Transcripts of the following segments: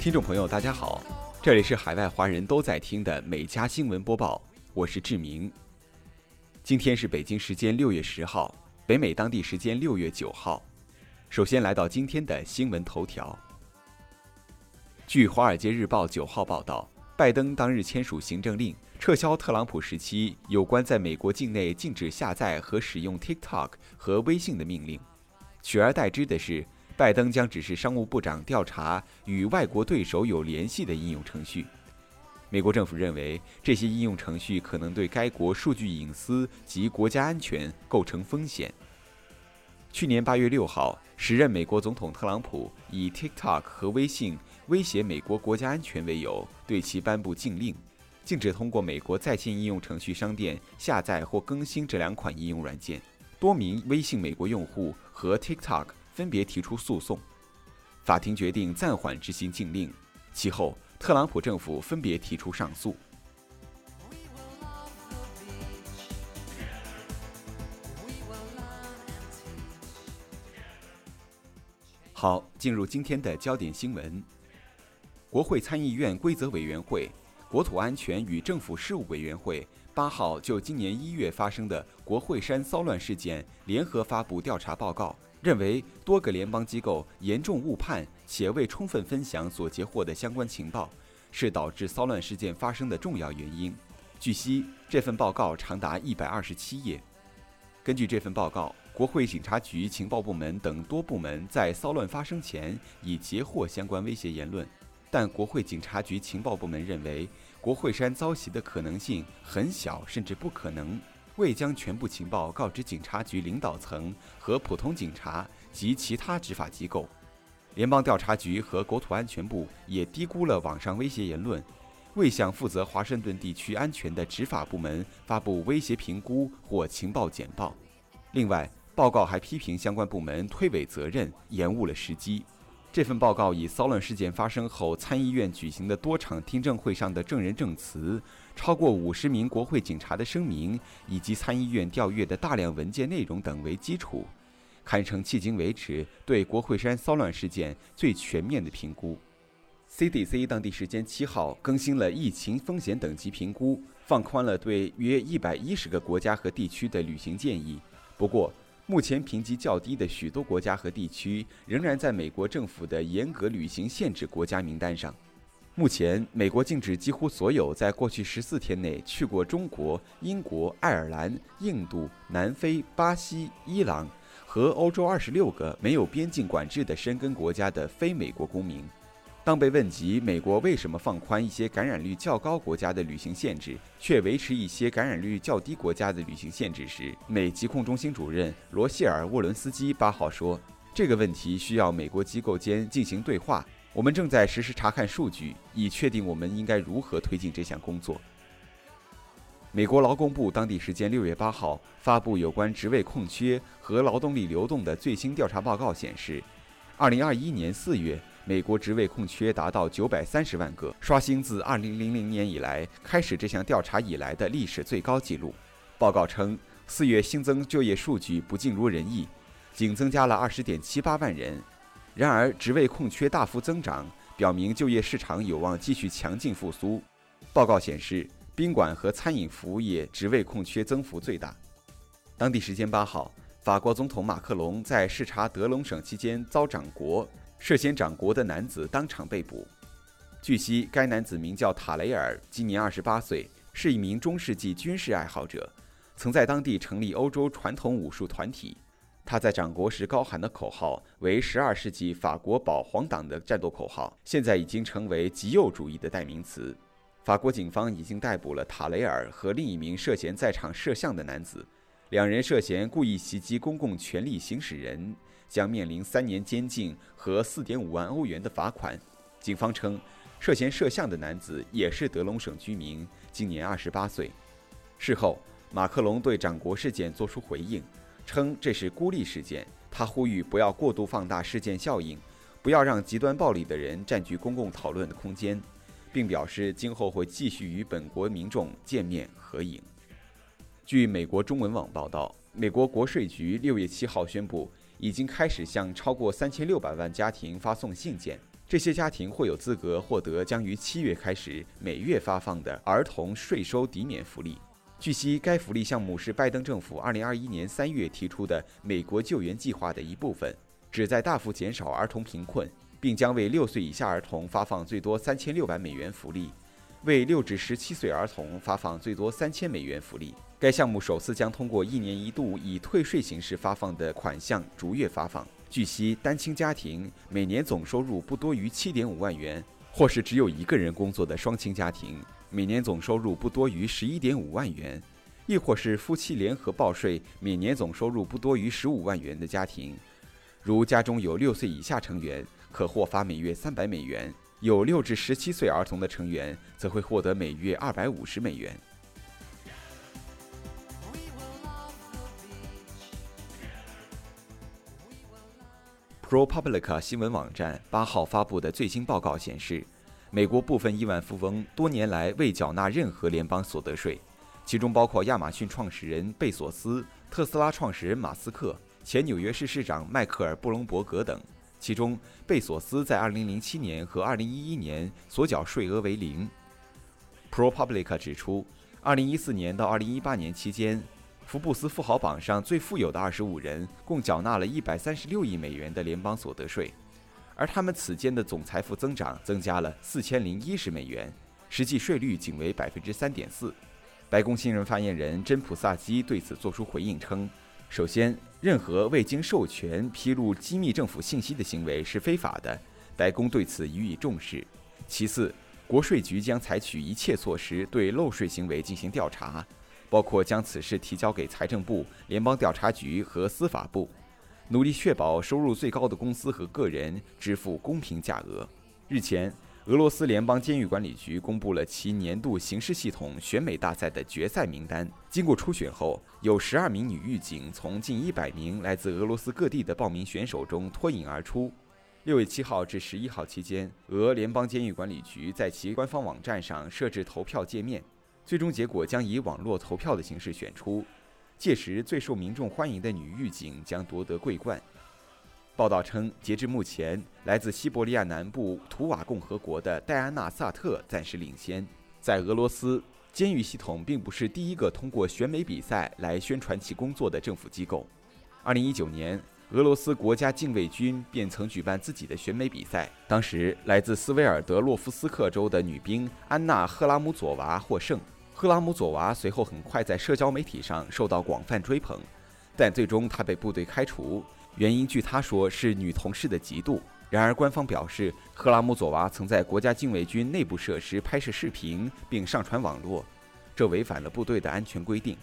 听众朋友，大家好，这里是海外华人都在听的美加新闻播报，我是志明。今天是北京时间六月十号，北美当地时间六月九号。首先来到今天的新闻头条。据《华尔街日报》九号报道，拜登当日签署行政令，撤销特朗普时期有关在美国境内禁止下载和使用 TikTok 和微信的命令，取而代之的是。拜登将指示商务部长调查与外国对手有联系的应用程序。美国政府认为这些应用程序可能对该国数据隐私及国家安全构成风险。去年八月六号，时任美国总统特朗普以 TikTok 和微信威胁美国国家安全为由，对其颁布禁令，禁止通过美国在线应用程序商店下载或更新这两款应用软件。多名微信美国用户和 TikTok。分别提出诉讼，法庭决定暂缓执行禁令。其后，特朗普政府分别提出上诉。好，进入今天的焦点新闻。国会参议院规则委员会、国土安全与政府事务委员会八号就今年一月发生的国会山骚乱事件联合发布调查报告。认为多个联邦机构严重误判且未充分分享所截获的相关情报，是导致骚乱事件发生的重要原因。据悉，这份报告长达一百二十七页。根据这份报告，国会警察局情报部门等多部门在骚乱发生前已截获相关威胁言论，但国会警察局情报部门认为国会山遭袭的可能性很小，甚至不可能。未将全部情报告知警察局领导层和普通警察及其他执法机构，联邦调查局和国土安全部也低估了网上威胁言论，未向负责华盛顿地区安全的执法部门发布威胁评估或情报简报。另外，报告还批评相关部门推诿责任，延误了时机。这份报告以骚乱事件发生后参议院举行的多场听证会上的证人证词。超过五十名国会警察的声明，以及参议院调阅的大量文件内容等为基础，堪称迄今为止对国会山骚乱事件最全面的评估。CDC 当地时间七号更新了疫情风险等级评估，放宽了对约一百一十个国家和地区的旅行建议。不过，目前评级较低的许多国家和地区仍然在美国政府的严格旅行限制国家名单上。目前，美国禁止几乎所有在过去十四天内去过中国、英国、爱尔兰、印度、南非、巴西、伊朗和欧洲二十六个没有边境管制的申根国家的非美国公民。当被问及美国为什么放宽一些感染率较高国家的旅行限制，却维持一些感染率较低国家的旅行限制时，美疾控中心主任罗谢尔·沃伦斯基八号说：“这个问题需要美国机构间进行对话。”我们正在实时查看数据，以确定我们应该如何推进这项工作。美国劳工部当地时间六月八号发布有关职位空缺和劳动力流动的最新调查报告显示，二零二一年四月，美国职位空缺达到九百三十万个，刷新自二零零零年以来开始这项调查以来的历史最高纪录。报告称，四月新增就业数据不尽如人意，仅增加了二十点七八万人。然而，职位空缺大幅增长，表明就业市场有望继续强劲复苏。报告显示，宾馆和餐饮服务业职位空缺增幅最大。当地时间八号，法国总统马克龙在视察德隆省期间遭掌掴，涉嫌掌掴的男子当场被捕。据悉，该男子名叫塔雷尔，今年二十八岁，是一名中世纪军事爱好者，曾在当地成立欧洲传统武术团体。他在掌国时高喊的口号为十二世纪法国保皇党的战斗口号，现在已经成为极右主义的代名词。法国警方已经逮捕了塔雷尔和另一名涉嫌在场摄像的男子，两人涉嫌故意袭击公共权力行使人，将面临三年监禁和四点五万欧元的罚款。警方称，涉嫌摄像的男子也是德隆省居民，今年二十八岁。事后，马克龙对掌国事件作出回应。称这是孤立事件，他呼吁不要过度放大事件效应，不要让极端暴力的人占据公共讨论的空间，并表示今后会继续与本国民众见面合影。据美国中文网报道，美国国税局六月七号宣布，已经开始向超过三千六百万家庭发送信件，这些家庭或有资格获得将于七月开始每月发放的儿童税收抵免福利。据悉，该福利项目是拜登政府2021年3月提出的美国救援计划的一部分，旨在大幅减少儿童贫困，并将为6岁以下儿童发放最多3600美元福利，为6至17岁儿童发放最多3000美元福利。该项目首次将通过一年一度以退税形式发放的款项逐月发放。据悉，单亲家庭每年总收入不多于7.5万元，或是只有一个人工作的双亲家庭每年总收入不多于11.5万元，亦或是夫妻联合报税每年总收入不多于15万元的家庭，如家中有6岁以下成员，可获发每月300美元；有6至17岁儿童的成员，则会获得每月250美元。ProPublica 新闻网站八号发布的最新报告显示，美国部分亿万富翁多年来未缴纳任何联邦所得税，其中包括亚马逊创始人贝索斯、特斯拉创始人马斯克、前纽约市市长迈克尔·布隆伯格等。其中，贝索斯在2007年和2011年所缴税额为零。ProPublica 指出，2014年到2018年期间。福布斯富豪榜上最富有的二十五人共缴纳了一百三十六亿美元的联邦所得税，而他们此间的总财富增长增加了四千零一十美元，实际税率仅为百分之三点四。白宫新闻发言人真普萨基对此作出回应称：“首先，任何未经授权披露机密政府信息的行为是非法的，白宫对此予以重视。其次，国税局将采取一切措施对漏税行为进行调查。”包括将此事提交给财政部、联邦调查局和司法部，努力确保收入最高的公司和个人支付公平价额。日前，俄罗斯联邦监狱管理局公布了其年度刑事系统选美大赛的决赛名单。经过初选后，有十二名女狱警从近一百名来自俄罗斯各地的报名选手中脱颖而出。六月七号至十一号期间，俄联邦监狱管理局在其官方网站上设置投票界面。最终结果将以网络投票的形式选出，届时最受民众欢迎的女狱警将夺得桂冠。报道称，截至目前，来自西伯利亚南部图瓦共和国的戴安娜·萨特暂时领先。在俄罗斯，监狱系统并不是第一个通过选美比赛来宣传其工作的政府机构。2019年，俄罗斯国家禁卫军便曾举办自己的选美比赛，当时来自斯维尔德洛夫斯克州的女兵安娜·赫拉姆佐娃获胜。赫拉姆佐娃随后很快在社交媒体上受到广泛追捧，但最终她被部队开除，原因据她说是女同事的嫉妒。然而官方表示，赫拉姆佐娃曾在国家禁卫军内部设施拍摄视频并上传网络，这违反了部队的安全规定。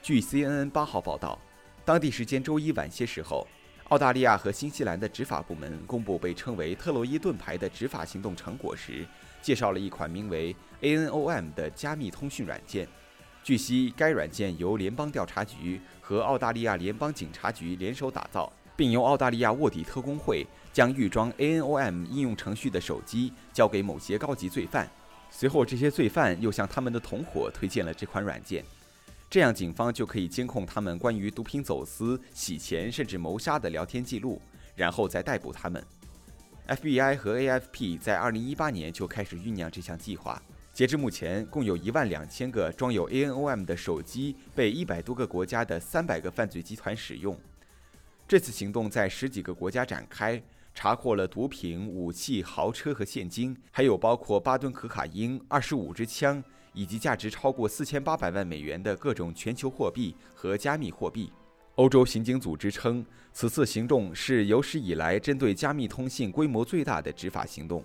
据 CNN 八号报道，当地时间周一晚些时候，澳大利亚和新西兰的执法部门公布被称为“特洛伊盾牌”的执法行动成果时。介绍了一款名为 ANOM 的加密通讯软件。据悉，该软件由联邦调查局和澳大利亚联邦警察局联手打造，并由澳大利亚卧底特工会将预装 ANOM 应用程序的手机交给某些高级罪犯。随后，这些罪犯又向他们的同伙推荐了这款软件，这样警方就可以监控他们关于毒品走私、洗钱甚至谋杀的聊天记录，然后再逮捕他们。FBI 和 AFP 在2018年就开始酝酿这项计划。截至目前，共有一万两千个装有 ANOM 的手机被一百多个国家的三百个犯罪集团使用。这次行动在十几个国家展开，查获了毒品、武器、豪车和现金，还有包括八吨可卡因、二十五支枪以及价值超过四千八百万美元的各种全球货币和加密货币。欧洲刑警组织称，此次行动是有史以来针对加密通信规模最大的执法行动。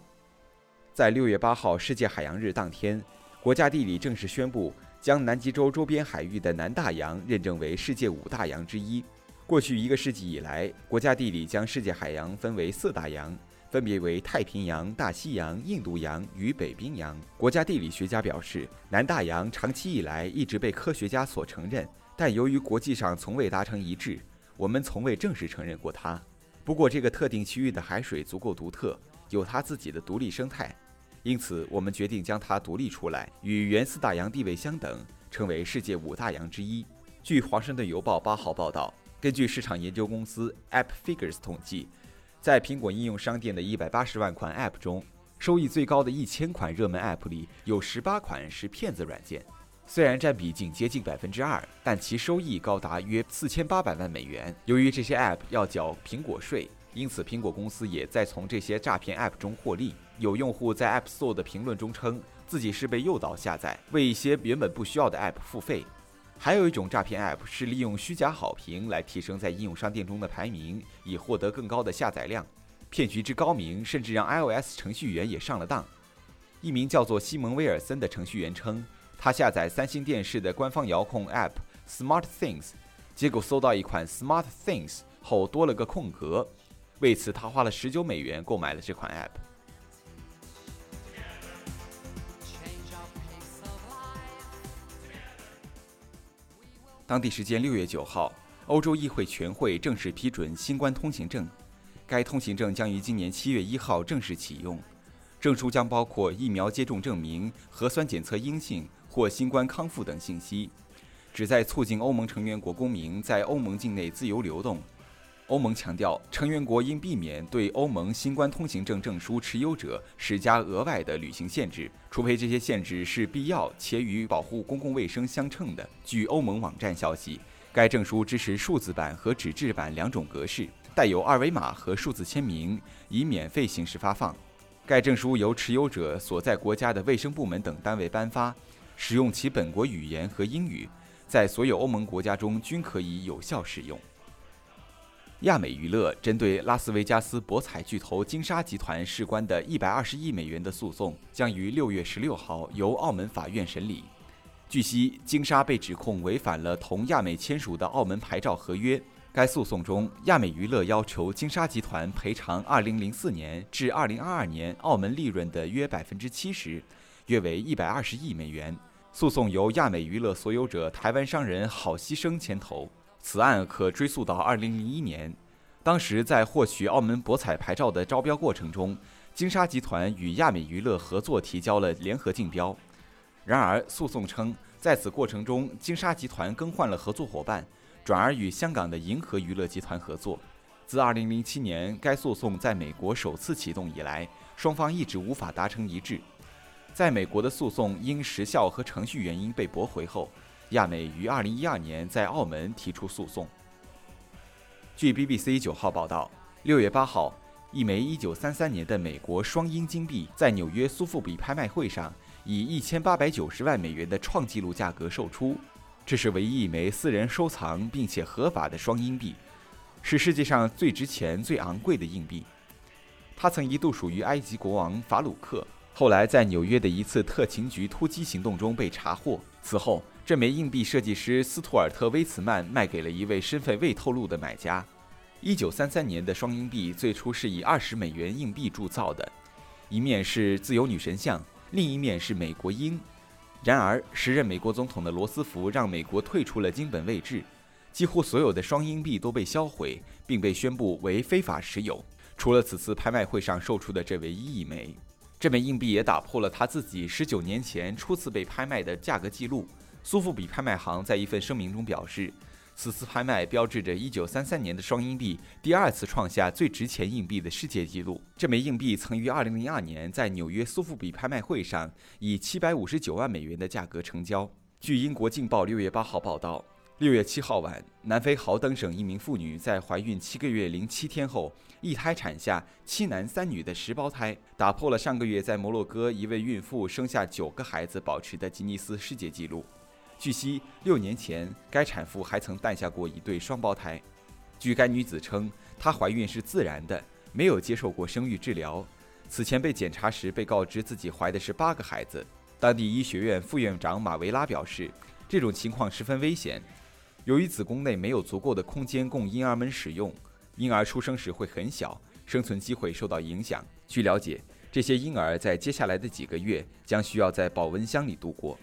在六月八号世界海洋日当天，国家地理正式宣布将南极洲周边海域的南大洋认证为世界五大洋之一。过去一个世纪以来，国家地理将世界海洋分为四大洋，分别为太平洋、大西洋、印度洋与北冰洋。国家地理学家表示，南大洋长期以来一直被科学家所承认。但由于国际上从未达成一致，我们从未正式承认过它。不过，这个特定区域的海水足够独特，有它自己的独立生态，因此我们决定将它独立出来，与原四大洋地位相等，成为世界五大洋之一。据《华盛顿邮报》八号报道，根据市场研究公司 AppFigures 统计，在苹果应用商店的一百八十万款 App 中，收益最高的一千款热门 App 里有十八款是骗子软件。虽然占比仅接近百分之二，但其收益高达约四千八百万美元。由于这些 App 要缴苹果税，因此苹果公司也在从这些诈骗 App 中获利。有用户在 App Store 的评论中称自己是被诱导下载，为一些原本不需要的 App 付费。还有一种诈骗 App 是利用虚假好评来提升在应用商店中的排名，以获得更高的下载量。骗局之高明，甚至让 iOS 程序员也上了当。一名叫做西蒙·威尔森的程序员称。他下载三星电视的官方遥控 App Smart Things，结果搜到一款 Smart Things 后多了个空格，为此他花了十九美元购买了这款 App。当地时间六月九号，欧洲议会全会正式批准新冠通行证，该通行证将于今年七月一号正式启用，证书将包括疫苗接种证明、核酸检测阴性。或新冠康复等信息，旨在促进欧盟成员国公民在欧盟境内自由流动。欧盟强调，成员国应避免对欧盟新冠通行证证书持有者施加额外的旅行限制，除非这些限制是必要且与保护公共卫生相称的。据欧盟网站消息，该证书支持数字版和纸质版两种格式，带有二维码和数字签名，以免费形式发放。该证书由持有者所在国家的卫生部门等单位颁发。使用其本国语言和英语，在所有欧盟国家中均可以有效使用。亚美娱乐针对拉斯维加斯博彩巨头金沙集团事关的一百二十亿美元的诉讼，将于六月十六号由澳门法院审理。据悉，金沙被指控违反了同亚美签署的澳门牌照合约。该诉讼中，亚美娱乐要求金沙集团赔偿二零零四年至二零二二年澳门利润的约百分之七十，约为一百二十亿美元。诉讼由亚美娱乐所有者台湾商人郝希生牵头。此案可追溯到2001年，当时在获取澳门博彩牌照的招标过程中，金沙集团与亚美娱乐合作提交了联合竞标。然而，诉讼称，在此过程中，金沙集团更换了合作伙伴，转而与香港的银河娱乐集团合作。自2007年该诉讼在美国首次启动以来，双方一直无法达成一致。在美国的诉讼因时效和程序原因被驳回后，亚美于2012年在澳门提出诉讼。据 BBC 九号报道，6月8号，一枚1933年的美国双英金币在纽约苏富比拍卖会上以1890万美元的创纪录价格售出。这是唯一一枚私人收藏并且合法的双英币，是世界上最值钱、最昂贵的硬币。它曾一度属于埃及国王法鲁克。后来，在纽约的一次特勤局突击行动中被查获。此后，这枚硬币设计师斯图尔特·威茨曼卖给了一位身份未透露的买家。1933年的双硬币最初是以20美元硬币铸造的，一面是自由女神像，另一面是美国鹰。然而，时任美国总统的罗斯福让美国退出了金本位制，几乎所有的双硬币都被销毁，并被宣布为非法持有，除了此次拍卖会上售出的这唯一一枚。这枚硬币也打破了他自己十九年前初次被拍卖的价格记录。苏富比拍卖行在一份声明中表示，此次拍卖标志着1933年的双硬币第二次创下最值钱硬币的世界纪录。这枚硬币曾于2002年在纽约苏富比拍卖会上以759万美元的价格成交。据英国《镜报》六月八号报道。六月七号晚，南非豪登省一名妇女在怀孕七个月零七天后，一胎产下七男三女的十胞胎，打破了上个月在摩洛哥一位孕妇生下九个孩子保持的吉尼斯世界纪录。据悉，六年前该产妇还曾诞下过一对双胞胎。据该女子称，她怀孕是自然的，没有接受过生育治疗。此前被检查时被告知自己怀的是八个孩子。当地医学院副院长马维拉表示，这种情况十分危险。由于子宫内没有足够的空间供婴儿们使用，婴儿出生时会很小，生存机会受到影响。据了解，这些婴儿在接下来的几个月将需要在保温箱里度过。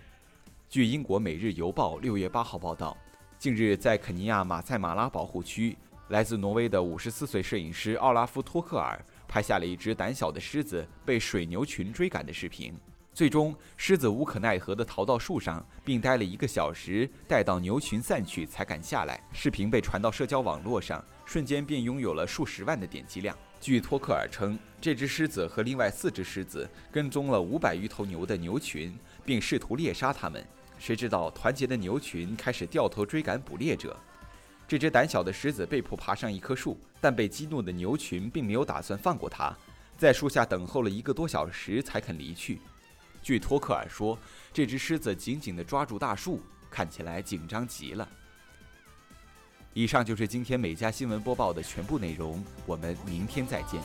据英国《每日邮报》六月八号报道，近日在肯尼亚马赛马拉保护区，来自挪威的五十四岁摄影师奥拉夫·托克尔拍下了一只胆小的狮子被水牛群追赶的视频。最终，狮子无可奈何地逃到树上，并待了一个小时，待到牛群散去才敢下来。视频被传到社交网络上，瞬间便拥有了数十万的点击量。据托克尔称，这只狮子和另外四只狮子跟踪了五百余头牛的牛群，并试图猎杀它们。谁知道，团结的牛群开始掉头追赶捕猎者。这只胆小的狮子被迫爬上一棵树，但被激怒的牛群并没有打算放过它，在树下等候了一个多小时才肯离去。据托克尔说，这只狮子紧紧地抓住大树，看起来紧张极了。以上就是今天美家新闻播报的全部内容，我们明天再见。